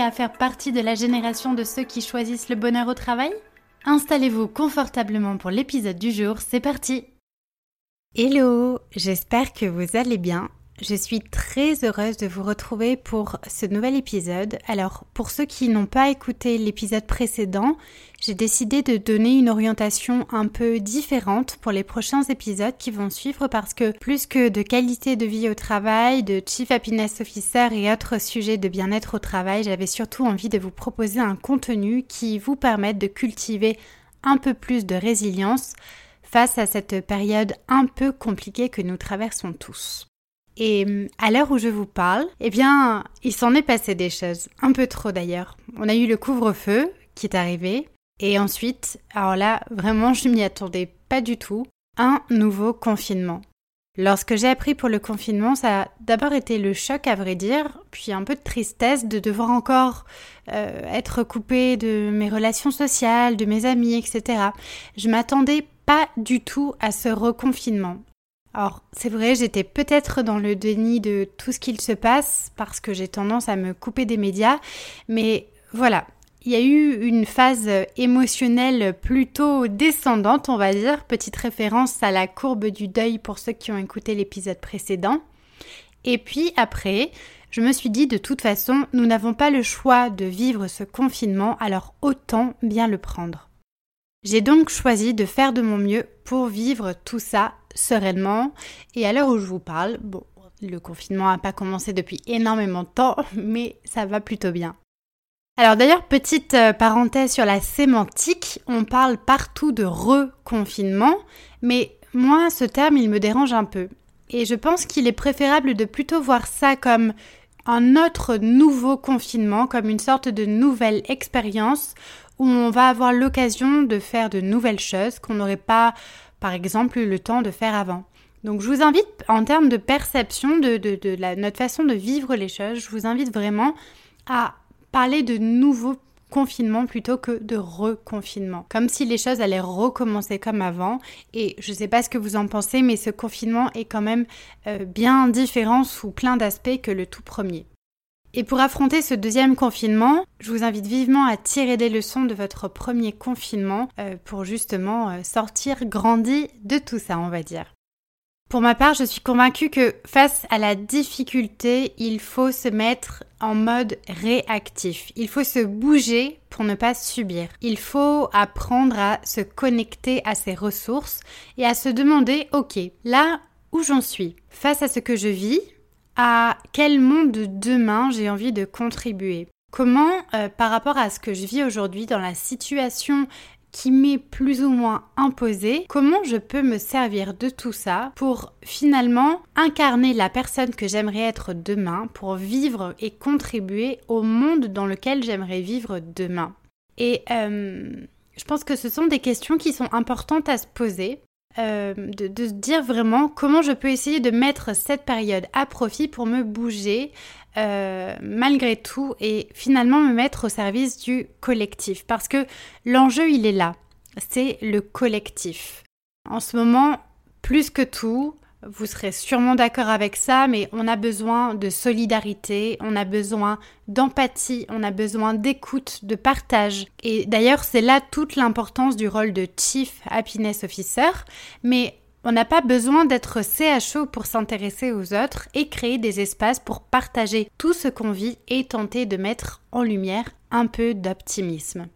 à faire partie de la génération de ceux qui choisissent le bonheur au travail? Installez-vous confortablement pour l'épisode du jour, c'est parti! Hello, j'espère que vous allez bien je suis très heureuse de vous retrouver pour ce nouvel épisode. Alors, pour ceux qui n'ont pas écouté l'épisode précédent, j'ai décidé de donner une orientation un peu différente pour les prochains épisodes qui vont suivre parce que plus que de qualité de vie au travail, de Chief Happiness Officer et autres sujets de bien-être au travail, j'avais surtout envie de vous proposer un contenu qui vous permette de cultiver un peu plus de résilience face à cette période un peu compliquée que nous traversons tous. Et à l'heure où je vous parle, eh bien, il s'en est passé des choses, un peu trop d'ailleurs. On a eu le couvre-feu qui est arrivé, et ensuite, alors là, vraiment, je m'y attendais pas du tout, un nouveau confinement. Lorsque j'ai appris pour le confinement, ça a d'abord été le choc à vrai dire, puis un peu de tristesse de devoir encore euh, être coupé de mes relations sociales, de mes amis, etc. Je m'attendais pas du tout à ce reconfinement. Alors, c'est vrai, j'étais peut-être dans le déni de tout ce qu'il se passe parce que j'ai tendance à me couper des médias, mais voilà, il y a eu une phase émotionnelle plutôt descendante, on va dire, petite référence à la courbe du deuil pour ceux qui ont écouté l'épisode précédent. Et puis après, je me suis dit de toute façon, nous n'avons pas le choix de vivre ce confinement, alors autant bien le prendre. J'ai donc choisi de faire de mon mieux pour vivre tout ça sereinement. Et à l'heure où je vous parle, bon, le confinement n'a pas commencé depuis énormément de temps, mais ça va plutôt bien. Alors d'ailleurs, petite euh, parenthèse sur la sémantique, on parle partout de reconfinement, mais moi, ce terme, il me dérange un peu. Et je pense qu'il est préférable de plutôt voir ça comme un autre nouveau confinement, comme une sorte de nouvelle expérience où on va avoir l'occasion de faire de nouvelles choses qu'on n'aurait pas, par exemple, le temps de faire avant. Donc je vous invite, en termes de perception de, de, notre façon de vivre les choses, je vous invite vraiment à parler de nouveaux confinements plutôt que de reconfinement. Comme si les choses allaient recommencer comme avant. Et je ne sais pas ce que vous en pensez, mais ce confinement est quand même euh, bien différent sous plein d'aspects que le tout premier. Et pour affronter ce deuxième confinement, je vous invite vivement à tirer des leçons de votre premier confinement euh, pour justement euh, sortir grandi de tout ça, on va dire. Pour ma part, je suis convaincue que face à la difficulté, il faut se mettre en mode réactif. Il faut se bouger pour ne pas subir. Il faut apprendre à se connecter à ses ressources et à se demander, ok, là où j'en suis, face à ce que je vis, à quel monde de demain j'ai envie de contribuer? Comment, euh, par rapport à ce que je vis aujourd'hui dans la situation qui m'est plus ou moins imposée, comment je peux me servir de tout ça pour finalement incarner la personne que j'aimerais être demain, pour vivre et contribuer au monde dans lequel j'aimerais vivre demain? Et euh, je pense que ce sont des questions qui sont importantes à se poser euh, de, dire vraiment comment je peux essayer de mettre cette période à profit pour me bouger euh, malgré tout et finalement me mettre au service du collectif. Parce que l'enjeu, il est là, c'est le collectif. En ce moment, plus que tout, vous serez sûrement d'accord avec ça, mais on a besoin de solidarité, on a besoin d'empathie, on a besoin d'écoute, de partage. Et d'ailleurs, c'est là toute l'importance du rôle de Chief Happiness Officer, mais on n'a pas besoin d'être CHO pour s'intéresser aux autres et créer des espaces pour partager tout ce qu'on vit et tenter de mettre en lumière un peu d'optimisme.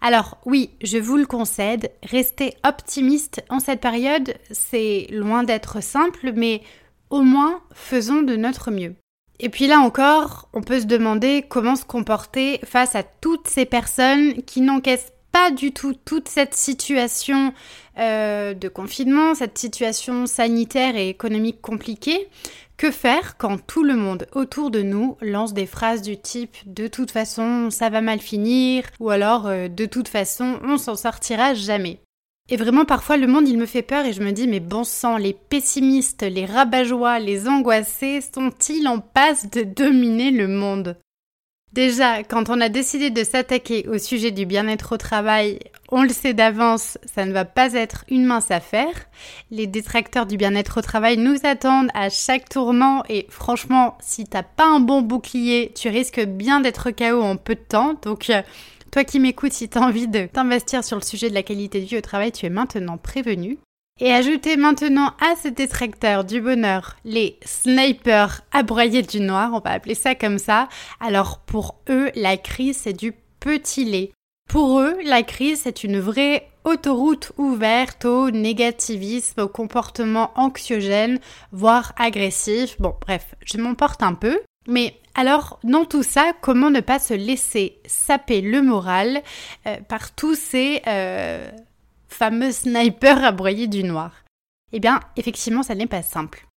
Alors oui, je vous le concède, rester optimiste en cette période, c'est loin d'être simple, mais au moins faisons de notre mieux. Et puis là encore, on peut se demander comment se comporter face à toutes ces personnes qui n'encaissent pas du tout toute cette situation euh, de confinement, cette situation sanitaire et économique compliquée, que faire quand tout le monde autour de nous lance des phrases du type de toute façon ça va mal finir ou alors euh, de toute façon on s'en sortira jamais et vraiment parfois le monde il me fait peur et je me dis mais bon sang, les pessimistes, les rabat les angoissés sont-ils en passe de dominer le monde? Déjà, quand on a décidé de s'attaquer au sujet du bien-être au travail, on le sait d'avance, ça ne va pas être une mince affaire. Les détracteurs du bien-être au travail nous attendent à chaque tournant et franchement, si t'as pas un bon bouclier, tu risques bien d'être KO en peu de temps. Donc, euh, toi qui m'écoutes, si t'as envie de t'investir sur le sujet de la qualité de vie au travail, tu es maintenant prévenu. Et ajoutez maintenant à ce détracteur du bonheur les snipers à broyer du noir, on va appeler ça comme ça. Alors pour eux, la crise c'est du petit lait. Pour eux, la crise c'est une vraie autoroute ouverte au négativisme, au comportement anxiogène, voire agressif. Bon, bref, je m'emporte un peu. Mais alors, dans tout ça, comment ne pas se laisser saper le moral euh, par tous ces euh, fameux sniper à broyer du noir Eh bien, effectivement, ça n'est pas simple.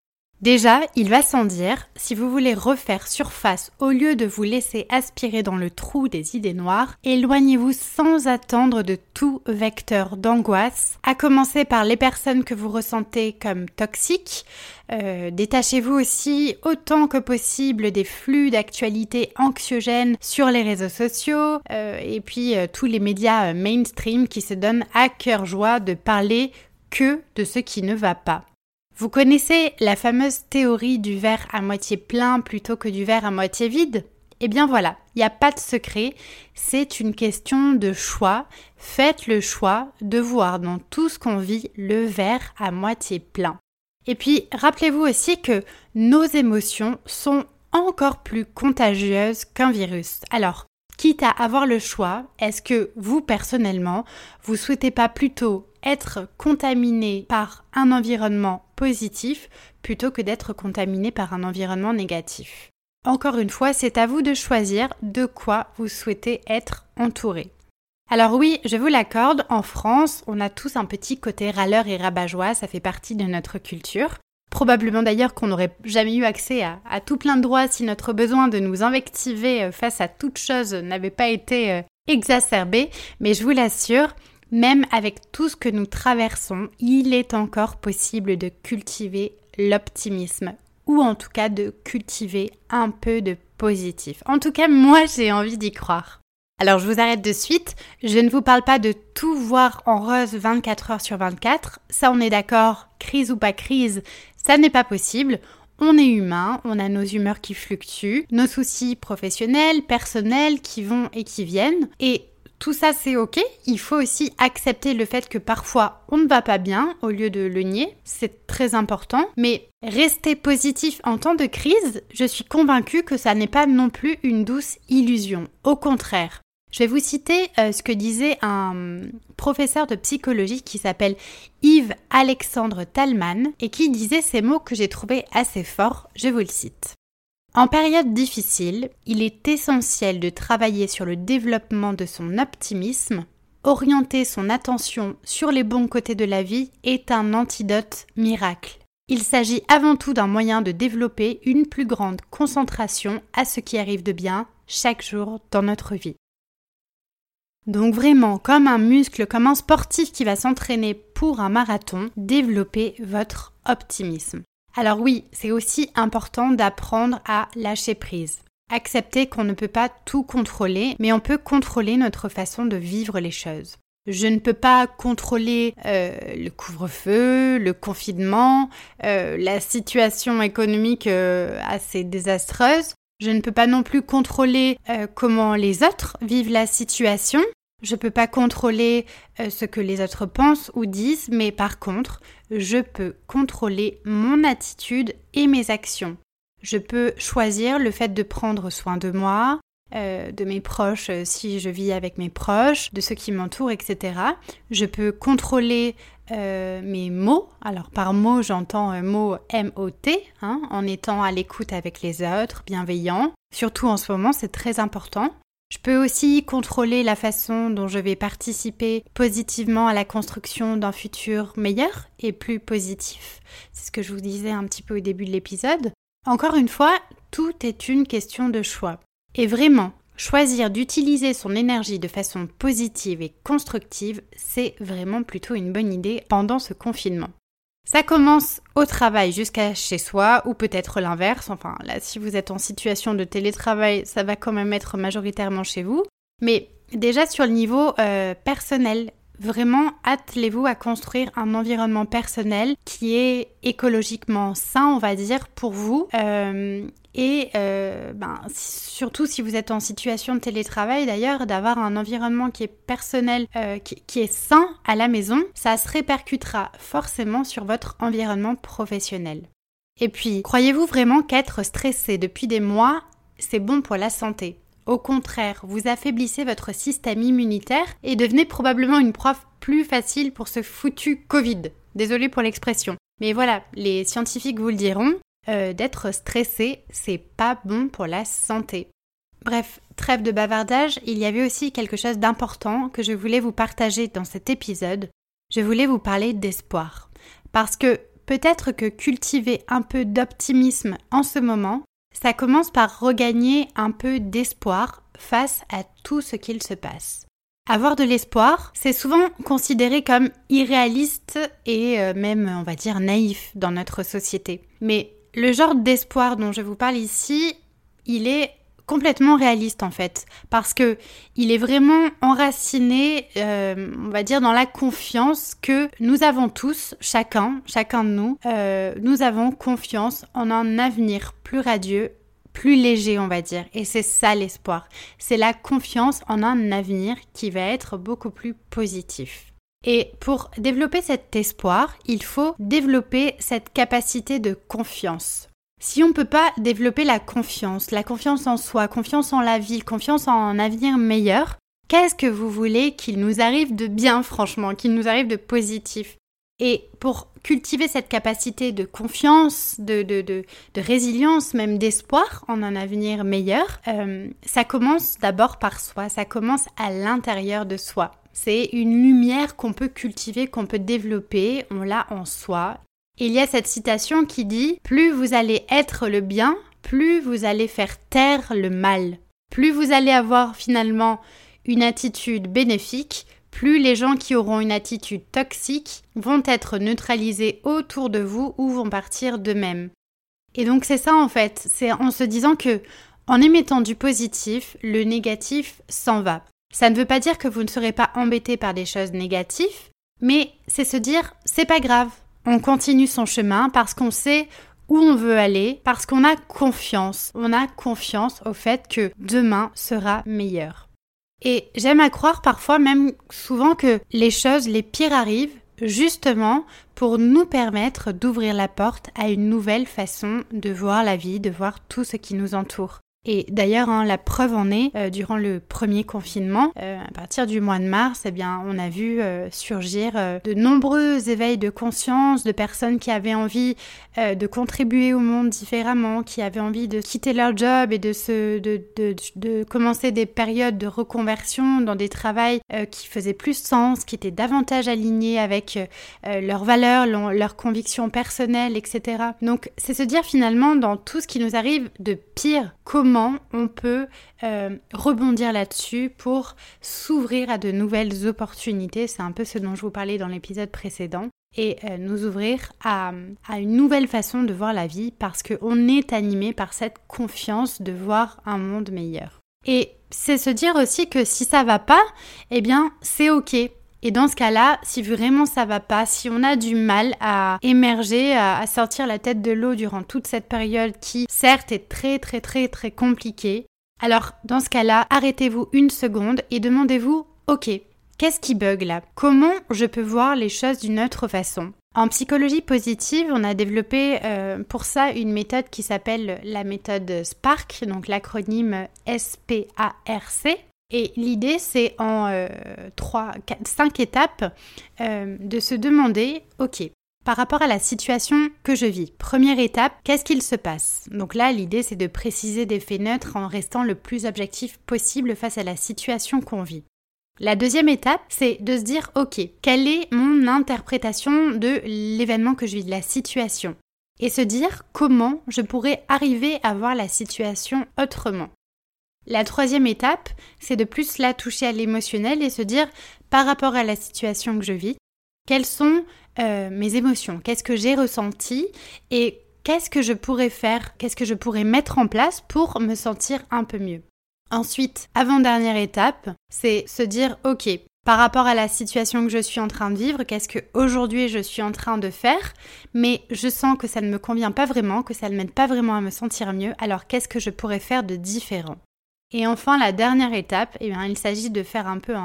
Déjà, il va sans dire, si vous voulez refaire surface au lieu de vous laisser aspirer dans le trou des idées noires, éloignez-vous sans attendre de tout vecteur d'angoisse, à commencer par les personnes que vous ressentez comme toxiques. Euh, détachez-vous aussi autant que possible des flux d'actualité anxiogènes sur les réseaux sociaux euh, et puis euh, tous les médias mainstream qui se donnent à cœur joie de parler que de ce qui ne va pas. Vous connaissez la fameuse théorie du verre à moitié plein plutôt que du verre à moitié vide? Eh bien voilà, il n'y a pas de secret, c'est une question de choix. Faites le choix de voir dans tout ce qu'on vit le verre à moitié plein. Et puis, rappelez-vous aussi que nos émotions sont encore plus contagieuses qu'un virus. Alors, quitte à avoir le choix, est-ce que vous personnellement, vous souhaitez pas plutôt être contaminé par un environnement positif plutôt que d'être contaminé par un environnement négatif. Encore une fois, c'est à vous de choisir de quoi vous souhaitez être entouré. Alors oui, je vous l'accorde, en France, on a tous un petit côté râleur et rabat-joie, ça fait partie de notre culture. Probablement d'ailleurs qu'on n'aurait jamais eu accès à, à, tout plein de droits si notre besoin de nous invectiver euh, face à toute chose n'avait pas été euh, exacerbé, mais je vous l'assure, même avec tout ce que nous traversons, il est encore possible de cultiver l'optimisme ou en tout cas de cultiver un peu de positif. En tout cas, moi j'ai envie d'y croire. Alors je vous arrête de suite, je ne vous parle pas de tout voir en rose 24 heures sur 24, ça on est d'accord, crise ou pas crise, ça n'est pas possible. On est humain, on a nos humeurs qui fluctuent, nos soucis professionnels, personnels qui vont et qui viennent. Et tout ça c'est ok, il faut aussi accepter le fait que parfois on ne va pas bien au lieu de le nier, c'est très important, mais rester positif en temps de crise, je suis convaincue que ça n'est pas non plus une douce illusion, au contraire. Je vais vous citer euh, ce que disait un professeur de psychologie qui s'appelle Yves Alexandre Talman et qui disait ces mots que j'ai trouvés assez forts, je vous le cite. En période difficile, il est essentiel de travailler sur le développement de son optimisme. Orienter son attention sur les bons côtés de la vie est un antidote miracle. Il s'agit avant tout d'un moyen de développer une plus grande concentration à ce qui arrive de bien chaque jour dans notre vie. Donc vraiment, comme un muscle, comme un sportif qui va s'entraîner pour un marathon, développez votre optimisme. Alors oui, c'est aussi important d'apprendre à lâcher prise. Accepter qu'on ne peut pas tout contrôler, mais on peut contrôler notre façon de vivre les choses. Je ne peux pas contrôler euh, le couvre-feu, le confinement, euh, la situation économique euh, assez désastreuse. Je ne peux pas non plus contrôler comment les autres vivent la situation. Je ne peux pas contrôler ce que les autres pensent ou disent, mais par contre, je peux contrôler mon attitude et mes actions. Je peux choisir le fait de prendre soin de moi, euh, de mes proches euh, si je vis avec mes proches, de ceux qui m'entourent, etc. Je peux contrôler euh, mes mots. Alors par mots, j'entends un mot M-O-T, hein, en étant à l'écoute avec les autres, bienveillant. Surtout en ce moment, c'est très important. Je peux aussi contrôler la façon dont je vais participer positivement à la construction d'un futur meilleur et plus positif. C'est ce que je vous disais un petit peu au début de l'épisode. Encore une fois, tout est une question de choix. Et vraiment, choisir d'utiliser son énergie de façon positive et constructive, c'est vraiment plutôt une bonne idée pendant ce confinement. Ça commence au travail jusqu'à chez soi, ou peut-être l'inverse. Enfin, là, si vous êtes en situation de télétravail, ça va quand même être majoritairement chez vous. Mais déjà sur le niveau euh, personnel, vraiment attelez-vous à construire un environnement personnel qui est écologiquement sain, on va dire, pour vous, euh, et euh, ben, surtout si vous êtes en situation de télétravail d'ailleurs, d'avoir un environnement qui est personnel, euh, qui, est sain à la maison, ça se répercutera forcément sur votre environnement professionnel. Et puis, croyez-vous vraiment qu'être stressé depuis des mois, c'est bon pour la santé? Au contraire, vous affaiblissez votre système immunitaire et devenez probablement une prof plus facile pour ce foutu Covid. Désolé pour l'expression. Mais voilà, les scientifiques vous le diront, euh, d'être stressé, c'est pas bon pour la santé. Bref, trêve de bavardage, il y avait aussi quelque chose d'important que je voulais vous partager dans cet épisode. Je voulais vous parler d'espoir. Parce que peut-être que cultiver un peu d'optimisme en ce moment, ça commence par regagner un peu d'espoir face à tout ce qu'il se passe. Avoir de l'espoir, c'est souvent considéré comme irréaliste et euh, même, on va dire, naïf dans notre société. Mais le genre d'espoir dont je vous parle ici, il est complètement réaliste en fait, parce que il est vraiment enraciné, euh, on va dire, dans la confiance que nous avons tous, chacun, chacun de nous, euh, nous avons confiance en un avenir plus radieux, plus léger, on va dire. Et c'est ça l'espoir. C'est la confiance en un avenir qui va être beaucoup plus positif. Et pour développer cet espoir, il faut développer cette capacité de confiance. Si on ne peut pas développer la confiance, la confiance en soi, confiance en la vie, confiance en un avenir meilleur, qu'est-ce que vous voulez qu'il nous arrive de bien, franchement, qu'il nous arrive de positif? Et pour cultiver cette capacité de confiance, de, de, de, résilience, même d'espoir en un avenir meilleur, euh, ça commence d'abord par soi, ça commence à l'intérieur de soi. C'est une lumière qu'on peut cultiver, qu'on peut développer, on l'a en soi. Il y a cette citation qui dit Plus vous allez être le bien, plus vous allez faire taire le mal. Plus vous allez avoir finalement une attitude bénéfique, plus les gens qui auront une attitude toxique vont être neutralisés autour de vous ou vont partir d'eux-mêmes. Et donc c'est ça en fait, c'est en se disant que en émettant du positif, le négatif s'en va. Ça ne veut pas dire que vous ne serez pas embêté par des choses négatives, mais c'est se dire c'est pas grave. On continue son chemin parce qu'on sait où on veut aller, parce qu'on a confiance. On a confiance au fait que demain sera meilleur. Et j'aime à croire parfois même souvent que les choses les pires arrivent justement pour nous permettre d'ouvrir la porte à une nouvelle façon de voir la vie, de voir tout ce qui nous entoure. Et d'ailleurs, hein, la preuve en est, euh, durant le premier confinement, euh, à partir du mois de mars, eh bien, on a vu euh, surgir de nombreux éveils de conscience de personnes qui avaient envie de contribuer au monde différemment, qui avaient envie de quitter leur job et de, se, de, de, de commencer des périodes de reconversion dans des travails qui faisaient plus sens, qui étaient davantage alignés avec leurs valeurs, leurs convictions personnelles, etc. Donc, c'est se dire finalement, dans tout ce qui nous arrive de pire, comment on peut euh, rebondir là-dessus pour s'ouvrir à de nouvelles opportunités. C'est un peu ce dont je vous parlais dans l'épisode précédent. Et euh, nous ouvrir à, une nouvelle façon de voir la vie parce qu'on est animé par cette confiance de voir un monde meilleur. Et c'est se dire aussi que si ça va pas, eh bien c'est ok. Et dans ce cas-là, si vraiment ça va pas, si on a du mal à émerger, à, sortir la tête de l'eau durant toute cette période qui, certes, est très très très très compliquée, alors dans ce cas-là, arrêtez-vous une seconde et demandez-vous, ok, qu'est-ce qui bug là? Comment je peux voir les choses d'une autre façon? En psychologie positive, on a développé euh, pour ça une méthode qui s'appelle la méthode SPARC, donc l'acronyme S-P-A-R-C. Et l'idée, c'est en euh, trois, cinq étapes euh, de se demander, ok, par rapport à la situation que je vis, première étape, qu'est-ce qu'il se passe? Donc là, l'idée, c'est de préciser des faits neutres en restant le plus objectif possible face à la situation qu'on vit. La deuxième étape, c'est de se dire, ok, quelle est mon interprétation de l'événement que je vis, de la situation? Et se dire comment je pourrais arriver à voir la situation autrement. La troisième étape, c'est de plus la toucher à l'émotionnel et se dire, par rapport à la situation que je vis, quelles sont euh, mes émotions, qu'est-ce que j'ai ressenti? Et qu'est-ce que je pourrais faire, qu'est-ce que je pourrais mettre en place pour me sentir un peu mieux? Ensuite, avant-dernière étape, c'est se dire, ok, par rapport à la situation que je suis en train de vivre, qu'est-ce que aujourd'hui je suis en train de faire, mais je sens que ça ne me convient pas vraiment, que ça ne m'aide pas vraiment à me sentir mieux, alors qu'est-ce que je pourrais faire de différent? Et enfin, la dernière étape, eh bien, il s'agit de faire un peu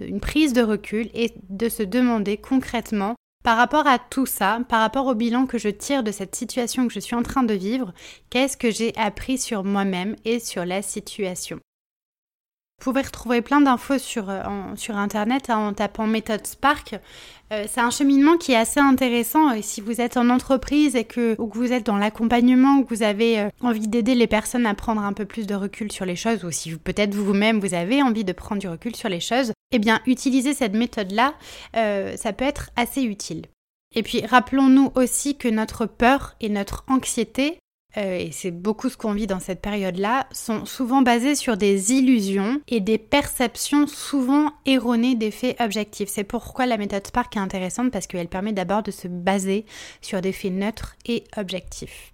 une prise de recul et de se demander concrètement, par rapport à tout ça, par rapport au bilan que je tire de cette situation que je suis en train de vivre, qu'est-ce que j'ai appris sur moi-même et sur la situation vous pouvez retrouver plein d'infos sur, euh, sur Internet hein, en tapant méthode Spark. Euh, c'est un cheminement qui est assez intéressant et si vous êtes en entreprise et que, ou que vous êtes dans l'accompagnement ou que vous avez euh, envie d'aider les personnes à prendre un peu plus de recul sur les choses ou si peut-être vous-même vous avez envie de prendre du recul sur les choses, eh bien utiliser cette méthode-là, ça peut être assez utile. Et puis rappelons-nous aussi que notre peur et notre anxiété euh, et c'est beaucoup ce qu'on vit dans cette période-là, sont souvent basés sur des illusions et des perceptions souvent erronées des faits objectifs. C'est pourquoi la méthode Spark est intéressante parce qu'elle permet d'abord de se baser sur des faits neutres et objectifs.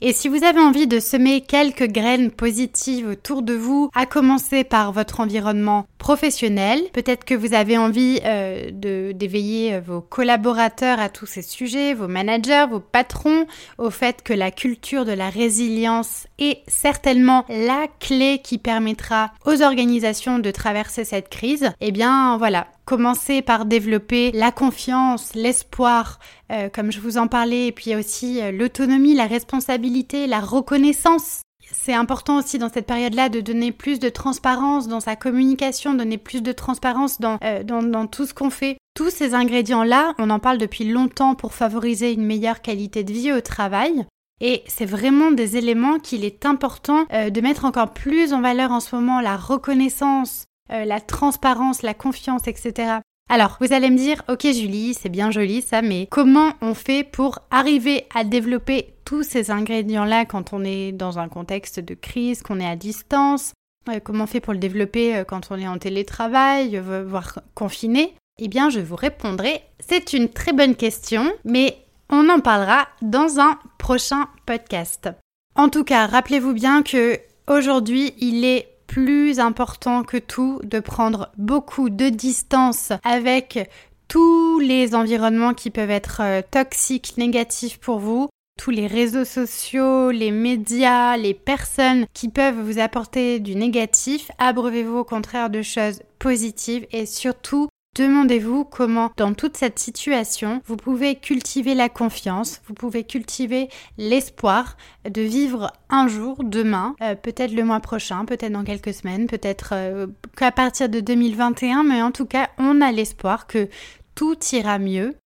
Et si vous avez envie de semer quelques graines positives autour de vous, à commencer par votre environnement professionnel, peut-être que vous avez envie euh, d'éveiller euh, vos collaborateurs à tous ces sujets, vos managers, vos patrons, au fait que la culture de la résilience est certainement la clé qui permettra aux organisations de traverser cette crise. Eh bien voilà, commencer par développer la confiance, l'espoir, euh, comme je vous en parlais, et puis aussi euh, l'autonomie, la responsabilité, la reconnaissance. C'est important aussi dans cette période-là de donner plus de transparence dans sa communication, donner plus de transparence dans, euh, dans, dans tout ce qu'on fait. Tous ces ingrédients-là, on en parle depuis longtemps pour favoriser une meilleure qualité de vie au travail. Et c'est vraiment des éléments qu'il est important de mettre encore plus en valeur en ce moment, la reconnaissance, euh, la transparence, la confiance, etc. Alors, vous allez me dire, ok Julie, c'est bien joli ça, mais comment on fait pour arriver à développer tous ces ingrédients-là quand on est dans un contexte de crise, qu'on est à distance? Euh, Comment on fait pour le développer euh, quand on est en télétravail, voire confiné? Eh bien, je vous répondrai, c'est une très bonne question, mais on en parlera dans un prochain podcast. En tout cas, rappelez-vous bien que aujourd'hui, il est plus important que tout de prendre beaucoup de distance avec tous les environnements qui peuvent être euh, toxiques, négatifs pour vous, tous les réseaux sociaux, les médias, les personnes qui peuvent vous apporter du négatif, abreuvez-vous au contraire de choses positives et surtout Demandez-vous comment, dans toute cette situation, vous pouvez cultiver la confiance, vous pouvez cultiver l'espoir de vivre un jour, demain, euh, peut-être le mois prochain, peut-être dans quelques semaines, peut-être euh, qu'à partir de 2021, mais en tout cas, on a l'espoir que tout ira mieux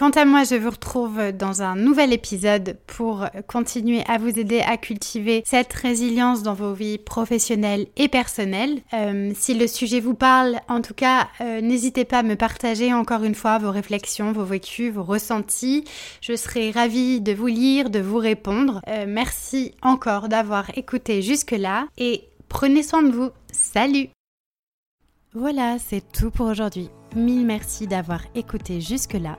Quant à moi, je vous retrouve dans un nouvel épisode pour continuer à vous aider à cultiver cette résilience dans vos vies professionnelles et personnelles. Euh, si le sujet vous parle, en tout cas, euh, n'hésitez pas à me partager encore une fois vos réflexions, vos vécus, vos ressentis. Je serai ravie de vous lire, de vous répondre. Euh, merci encore d'avoir écouté jusque-là et prenez soin de vous. Salut Voilà, c'est tout pour aujourd'hui. Mille merci d'avoir écouté jusque-là